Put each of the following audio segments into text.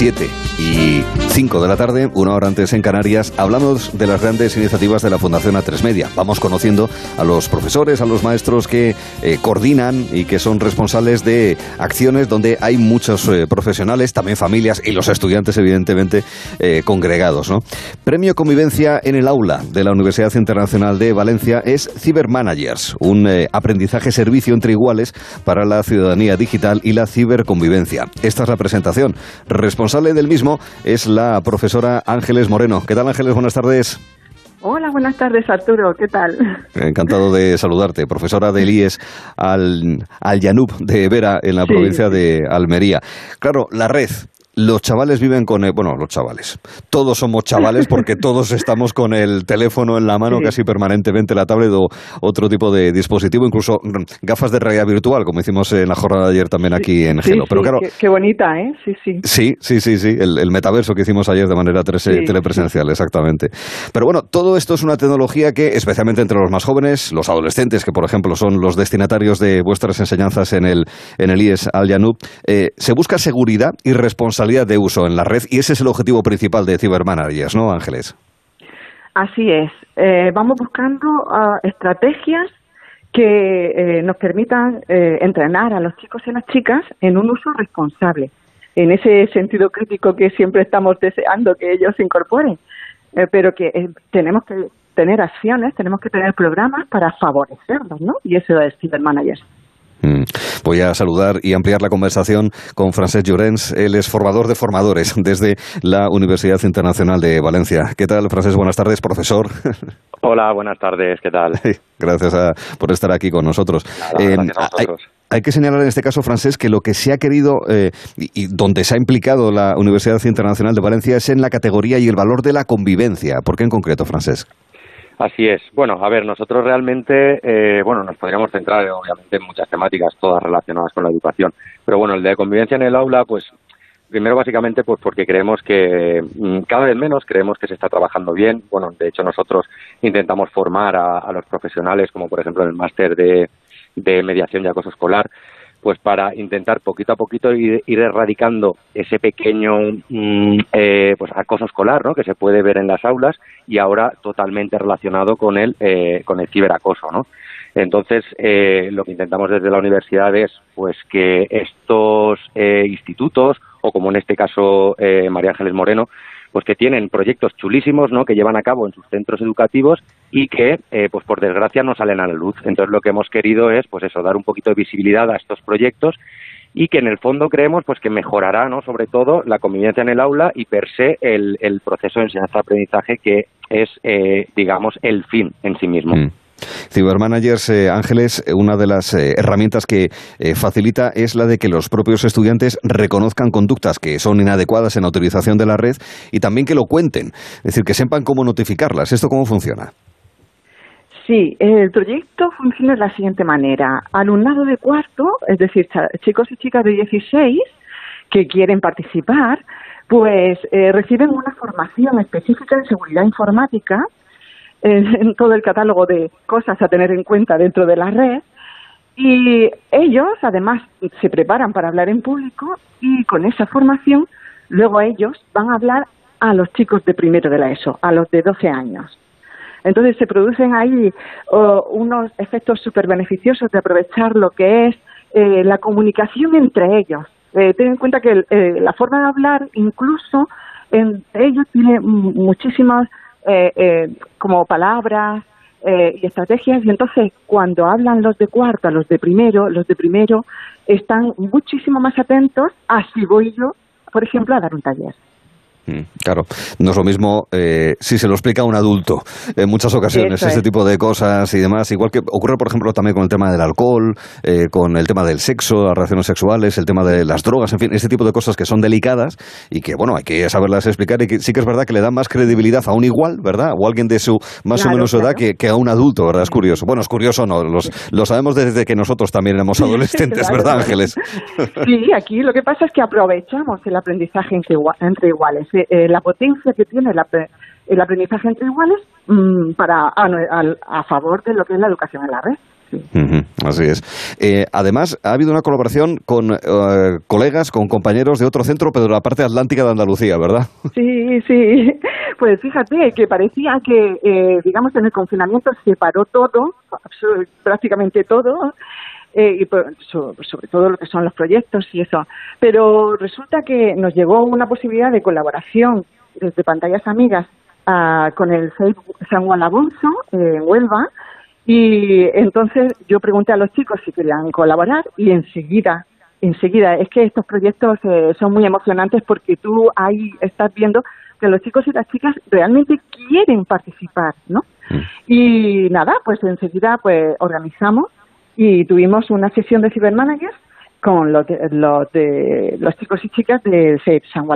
7 y 5 de la tarde, una hora antes en Canarias, hablamos de las grandes iniciativas de la Fundación A3 Media. Vamos conociendo a los profesores, a los maestros que eh, coordinan y que son responsables de acciones donde hay muchos eh, profesionales, también familias y los estudiantes, evidentemente, eh, congregados. ¿no? Premio Convivencia en el Aula de la Universidad Internacional de Valencia es Cybermanagers, un aprendizaje servicio entre iguales para la ciudadanía digital y la ciberconvivencia. Esta es la presentación. Responsable del mismo es la profesora Ángeles Moreno. ¿Qué tal Ángeles? Buenas tardes. Hola, buenas tardes Arturo, ¿qué tal? Encantado de saludarte, profesora del IES al, al Yanub de Vera en la provincia de Almería. Claro, la red, los chavales viven con, el, bueno, los chavales, todos somos chavales porque todos estamos con el teléfono en la mano casi permanentemente, la tablet o otro tipo de dispositivo, incluso gafas de realidad virtual, como hicimos en la jornada de ayer también aquí en Gelo. Pero claro, qué, bonita, ¿eh? Sí, sí. Sí, sí, sí, sí, el, metaverso que hicimos ayer de manera telepresencial, exactamente. Pero bueno, todo esto es una tecnología que, especialmente entre los más jóvenes, los adolescentes, que por ejemplo son los destinatarios de vuestras enseñanzas en el, en el IES Al Yanub, eh, se busca seguridad y responsabilidad de uso en la red y ese es el objetivo principal de Cybermanagers, ¿no, Ángeles? Así es. Eh, vamos buscando ah, estrategias que eh, nos permitan eh, entrenar a los chicos y las chicas en un uso responsable, en ese sentido crítico que siempre estamos deseando que ellos incorporen, pero que tenemos que tener acciones, tenemos que tener programas para favorecerlos, ¿no? Y eso es Cybermanagers. Mm. Voy a saludar y ampliar la conversación con Francesc Llorens. Él es formador de formadores desde la Universidad Internacional de Valencia. ¿Qué tal, Francesc? Buenas tardes, profesor. Hola, buenas tardes. ¿Qué tal? Gracias por estar aquí con nosotros. Eh, hay, que señalar en este caso, Francesc, que lo que se ha querido eh, y, donde se ha implicado la Universidad Internacional de Valencia es en la categoría y el valor de la convivencia. ¿Por qué en concreto, Francesc? Así es. Bueno, a ver, nosotros realmente, eh, bueno, nos podríamos centrar obviamente en muchas temáticas, todas relacionadas con la educación. Pero bueno, el de convivencia en el aula, pues primero básicamente pues porque creemos que mm, cada vez menos creemos que se está trabajando bien. Bueno, de hecho nosotros intentamos formar a, los profesionales, como por ejemplo en el máster de mediación y acoso escolar, pues para intentar poquito a poquito ir, erradicando ese pequeño mm, eh, pues acoso escolar ¿no? que se puede ver en las aulas y ahora totalmente relacionado con el eh, con el ciberacoso ¿no? entonces eh, lo que intentamos desde la universidad es pues que estos institutos o como en este caso María Ángeles Moreno pues que tienen proyectos chulísimos, ¿no? Que llevan a cabo en sus centros educativos y que, eh, pues por desgracia, no salen a la luz. Entonces, lo que hemos querido es, pues eso, dar un poquito de visibilidad a estos proyectos y que en el fondo creemos pues que mejorará no sobre todo la convivencia en el aula y per se el, proceso de enseñanza-aprendizaje que es eh, digamos el fin en sí mismo. Mm. Cybermanagers eh, Ángeles, eh, una de las eh, herramientas que facilita es la de que los propios estudiantes reconozcan conductas que son inadecuadas en la utilización de la red y también que lo cuenten, es decir, que sepan cómo notificarlas. ¿Esto cómo funciona? Sí, el proyecto funciona de la siguiente manera. Alumnado de cuarto, es decir, chicos y chicas de 16 que quieren participar, pues reciben una formación específica en seguridad informática en, todo el catálogo de cosas a tener en cuenta dentro de la red. Y ellos, además, se preparan para hablar en público y con esa formación, luego ellos van a hablar a los chicos de primero de la ESO, a los de 12 años. Entonces se producen ahí unos efectos súper beneficiosos de aprovechar lo que es eh, la comunicación entre ellos. Eh, ten en cuenta que eh, la forma de hablar, incluso entre ellos, tiene muchísimas eh, eh, como palabras eh, y estrategias y entonces cuando hablan los de cuarto a los de primero, los de primero están muchísimo más atentos a si voy yo, por ejemplo, a dar un taller. Mm, claro, no es lo mismo eh, si se lo explica a un adulto en muchas ocasiones, este tipo de cosas y demás. Igual que ocurre, por ejemplo, también con el tema del alcohol, eh, con el tema del sexo, las relaciones sexuales, el tema de las drogas, en fin, este tipo de cosas que son delicadas y que, bueno, hay que saberlas explicar y que sí que es verdad que le dan más credibilidad a un igual, ¿verdad? O a alguien de su más o menos edad que, a un adulto, ¿verdad? Es curioso. Bueno, es curioso, no, los, lo sabemos desde que nosotros también éramos adolescentes, ¿verdad, Ángeles? Sí, aquí lo que pasa es que aprovechamos el aprendizaje entre iguales eh, la potencia que tiene el aprendizaje entre iguales mm, para a, favor de lo que es la educación en la red. así es. Eh, además, ha habido una colaboración con eh, colegas, con compañeros de otro centro, pero de la parte atlántica de Andalucía, ¿verdad? Sí, sí. Pues fíjate que parecía que, eh, digamos, en el confinamiento se paró todo, prácticamente todo, y sobre todo lo que son los proyectos y eso. Pero resulta que nos llegó una posibilidad de colaboración desde pantallas amigas ah, con el San Juan Alonso en Huelva y entonces yo pregunté a los chicos si querían colaborar y enseguida, enseguida, es que estos proyectos eh, son muy emocionantes porque tú ahí estás viendo que los chicos y las chicas realmente quieren participar, ¿no? Mm. Y nada, pues enseguida pues organizamos y tuvimos una sesión de cibermanagers con los de, los, de, los chicos y chicas de CEP San.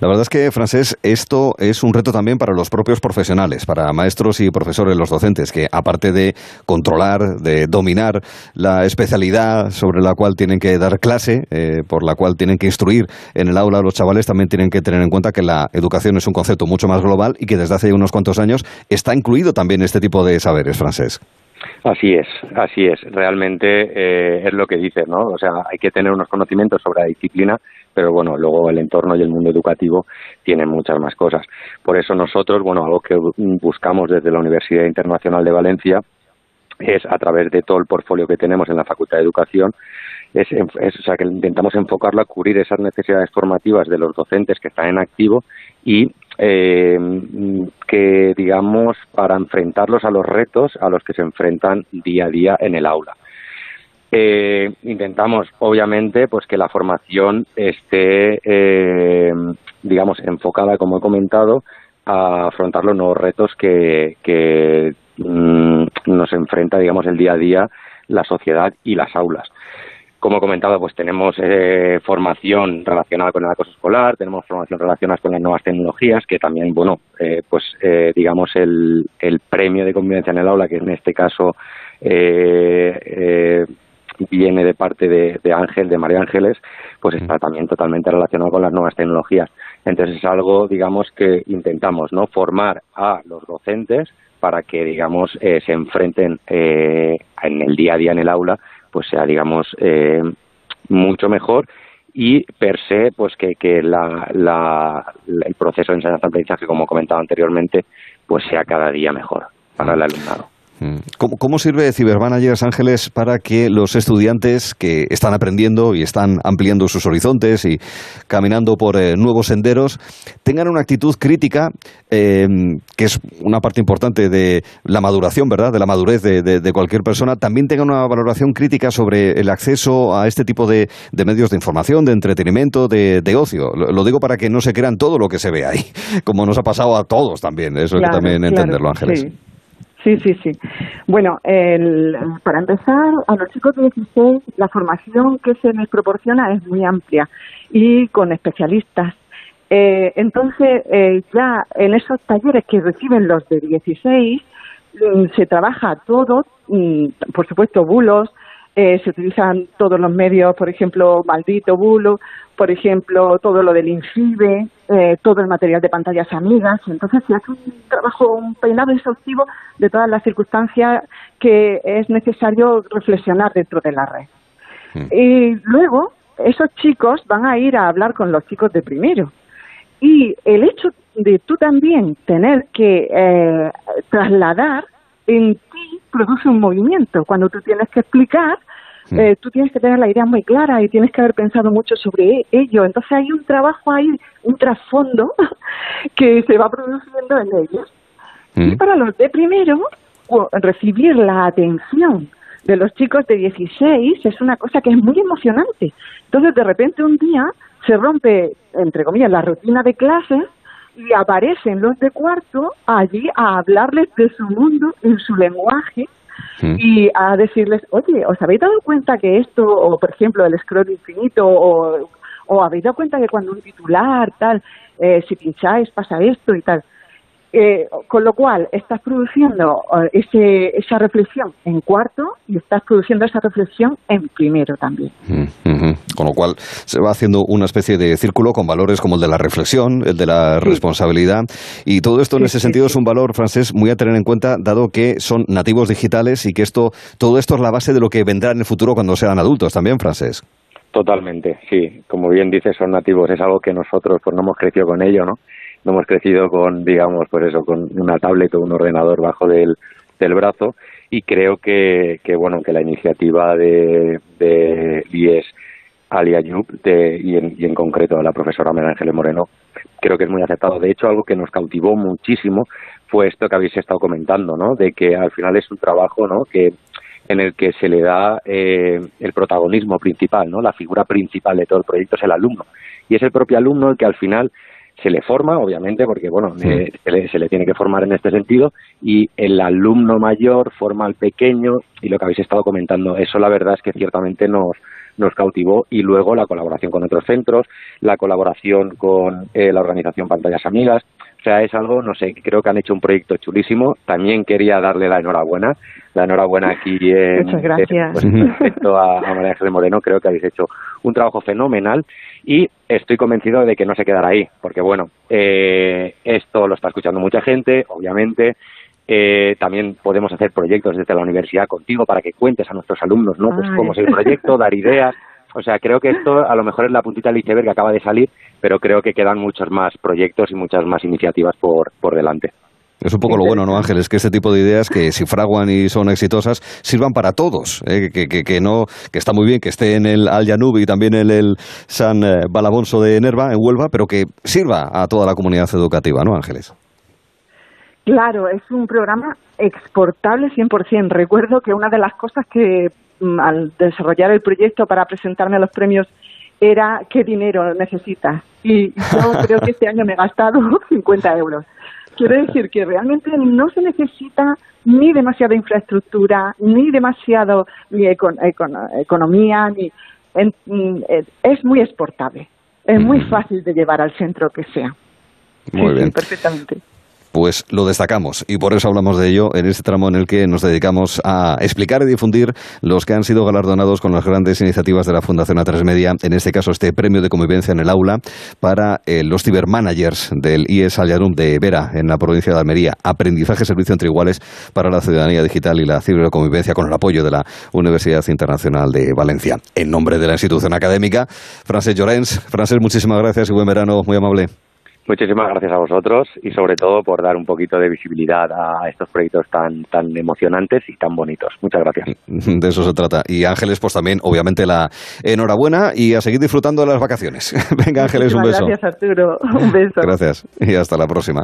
La verdad es que, Francés, esto es un reto también para los propios profesionales, para maestros y profesores, los docentes, que aparte de controlar, de dominar la especialidad sobre la cual tienen que dar clase, eh, por la cual tienen que instruir en el aula a los chavales, también tienen que tener en cuenta que la educación es un concepto mucho más global y que desde hace unos cuantos años está incluido también este tipo de saberes, Francés. Así es, así es. Realmente eh, es lo que dices, ¿no? O sea, hay que tener unos conocimientos sobre la disciplina, pero bueno, luego el entorno y el mundo educativo tienen muchas más cosas. Por eso nosotros, bueno, algo que buscamos desde la Universidad Internacional de Valencia es a través de todo el portfolio que tenemos en la Facultad de Educación, es, es, o sea, que intentamos enfocarlo a cubrir esas necesidades formativas de los docentes que están en activo y eh, que, digamos, para enfrentarlos a los retos a los que se enfrentan día a día en el aula. Eh, intentamos, obviamente, pues que la formación esté, eh, digamos, enfocada, como he comentado, a afrontar los nuevos retos que, que mm, nos enfrenta, digamos, el día a día la sociedad y las aulas. Como he comentado, pues tenemos eh, formación relacionada con el acoso escolar, tenemos formación relacionada con las nuevas tecnologías, que también, bueno, eh, pues eh, digamos el, el premio de convivencia en el aula, que en este caso viene de parte de, Ángel, de María Ángeles, pues está también totalmente relacionado con las nuevas tecnologías. Entonces es algo, digamos, que intentamos, ¿no? Formar a los docentes para que, digamos, se enfrenten en el día a día en el aula pues sea, digamos, eh, mucho mejor y per se, pues que, que la, la, el proceso de enseñanza-aprendizaje, como comentaba anteriormente, pues sea cada día mejor para el alumnado. Mm. ¿Cómo, sirve Cybermanagers Ángeles para que los estudiantes que están aprendiendo y están ampliando sus horizontes y caminando por eh, nuevos senderos tengan una actitud crítica, em, que es una parte importante de la maduración, ¿verdad? De la madurez de, cualquier persona, también tengan una valoración crítica sobre el acceso a este tipo de, medios de información, de entretenimiento, de, ocio. Lo, digo para que no se crean todo lo que se ve ahí, como nos ha pasado a todos también. Eso hay que también entenderlo, Ángeles. Sí, sí, sí. Bueno, el, para empezar, a los chicos de 16 la formación que se les proporciona es muy amplia y con especialistas. Eh, entonces, eh, ya en esos talleres que reciben los de 16, mm, se trabaja todo, mm, por supuesto, bulos, eh, se utilizan todos los medios, por ejemplo, maldito bulo, por ejemplo, todo lo del INCIBE, eh, todo el material de pantallas amigas. Entonces se hace un trabajo, un peinado exhaustivo de todas las circunstancias que es necesario reflexionar dentro de la red. Hmm. Y luego esos chicos van a ir a hablar con los chicos de primero. Y el hecho de tú también tener que eh, trasladar en ti produce un movimiento. Cuando tú tienes que explicar. Eh, tú tienes que tener la idea muy clara y tienes que haber pensado mucho sobre ello. Entonces hay un trabajo ahí, un trasfondo que se va produciendo en ellos. Y mm. para los de primero, recibir la atención de los chicos de 16 es una cosa que es muy emocionante. Entonces de repente un día se rompe, entre comillas, la rutina de clases y aparecen los de cuarto allí a hablarles de su mundo en su lenguaje Mm. y a decirles, oye, ¿os habéis dado cuenta que esto, o por ejemplo el scroll infinito, o, o habéis dado cuenta que cuando un titular, tal, eh, si pincháis pasa esto y tal? Eh, con lo cual, estás produciendo ese, esa reflexión en cuarto y estás produciendo esa reflexión en primero también. Con lo cual, se va haciendo una especie de círculo con valores como el de la reflexión, el de la responsabilidad. Y todo esto, en ese sentido, es un valor, francés, muy a tener en cuenta, dado que son nativos digitales y que esto, todo esto es la base de lo que vendrá en el futuro cuando sean adultos también, francés. Totalmente, sí. Como bien dices, son nativos. Es algo que nosotros pues no hemos crecido con ello, ¿no? No hemos crecido con, digamos, pues eso, con una tablet o un ordenador bajo del, del brazo. Y creo que, que bueno, que la iniciativa de, de IES Ali Ayub y, en, y en concreto de la profesora María Ángeles Moreno, creo que es muy aceptado. De hecho, algo que nos cautivó muchísimo fue esto que habéis estado comentando, ¿no? De que al final es un trabajo, ¿no? Que en el que se le da eh, el protagonismo principal, ¿no? La figura principal de todo el proyecto es el alumno. Y es el propio alumno el que al final se le forma, obviamente, porque bueno, eh, se, le, tiene que formar en este sentido, y el alumno mayor forma al pequeño, y lo que habéis estado comentando, eso la verdad es que ciertamente nos, nos cautivó, y luego la colaboración con otros centros, la colaboración con eh, la organización Pantallas Amigas, o sea, es algo, no sé, creo que han hecho un proyecto chulísimo. También quería darle la enhorabuena. La enhorabuena aquí en, Muchas gracias. Pues, respecto a, María Ángeles Moreno. Creo que habéis hecho un trabajo fenomenal y estoy convencido de que no se quedará ahí, porque bueno, eh, esto lo está escuchando mucha gente, obviamente. Eh, también podemos hacer proyectos desde la universidad contigo para que cuentes a nuestros alumnos, ¿no? Pues cómo es el proyecto, dar ideas. O sea, creo que esto a lo mejor es la puntita del iceberg que acaba de salir, pero creo que quedan muchos más proyectos y muchas más iniciativas por, por delante. Es un poco lo bueno, ¿no, Ángeles? Que este tipo de ideas que si fraguan y son exitosas sirvan para todos. ¿eh? Que, que, que, no, que está muy bien que esté en el Al y también en el San eh, Balabonso de Nerva, en Huelva, pero que sirva a toda la comunidad educativa, ¿no, Ángeles? Claro, es un programa exportable 100%. Recuerdo que una de las cosas que Mm, al desarrollar el proyecto para presentarme a los premios era qué dinero necesitas. Y yo creo que este año me he gastado 50 euros. Quiero decir que realmente no se necesita ni demasiada infraestructura, ni demasiado ni economía, ni mm, es muy exportable. Es muy fácil de llevar al centro que sea. Muy bien. perfectamente pues lo destacamos y por eso hablamos de ello en este tramo en el que nos dedicamos a explicar y difundir los que han sido galardonados con las grandes iniciativas de la Fundación A3 Media, en este caso este premio de convivencia en el aula para eh, los cibermanagers del IES Allanum de Vera en la provincia de Almería. Aprendizaje, servicio entre iguales para la ciudadanía digital y la ciberconvivencia con el apoyo de la Universidad Internacional de Valencia. En nombre de la institución académica, Frances Llorens. Frances, muchísimas gracias y buen verano, muy amable. Muchísimas gracias a vosotros y sobre todo por dar un poquito de visibilidad a estos proyectos tan, tan emocionantes y tan bonitos. Muchas gracias. De eso se trata. Y Ángeles, pues también, obviamente, la enhorabuena y a seguir disfrutando de las vacaciones. Venga, Ángeles, un beso. Gracias, Arturo. Un beso. Gracias y hasta la próxima.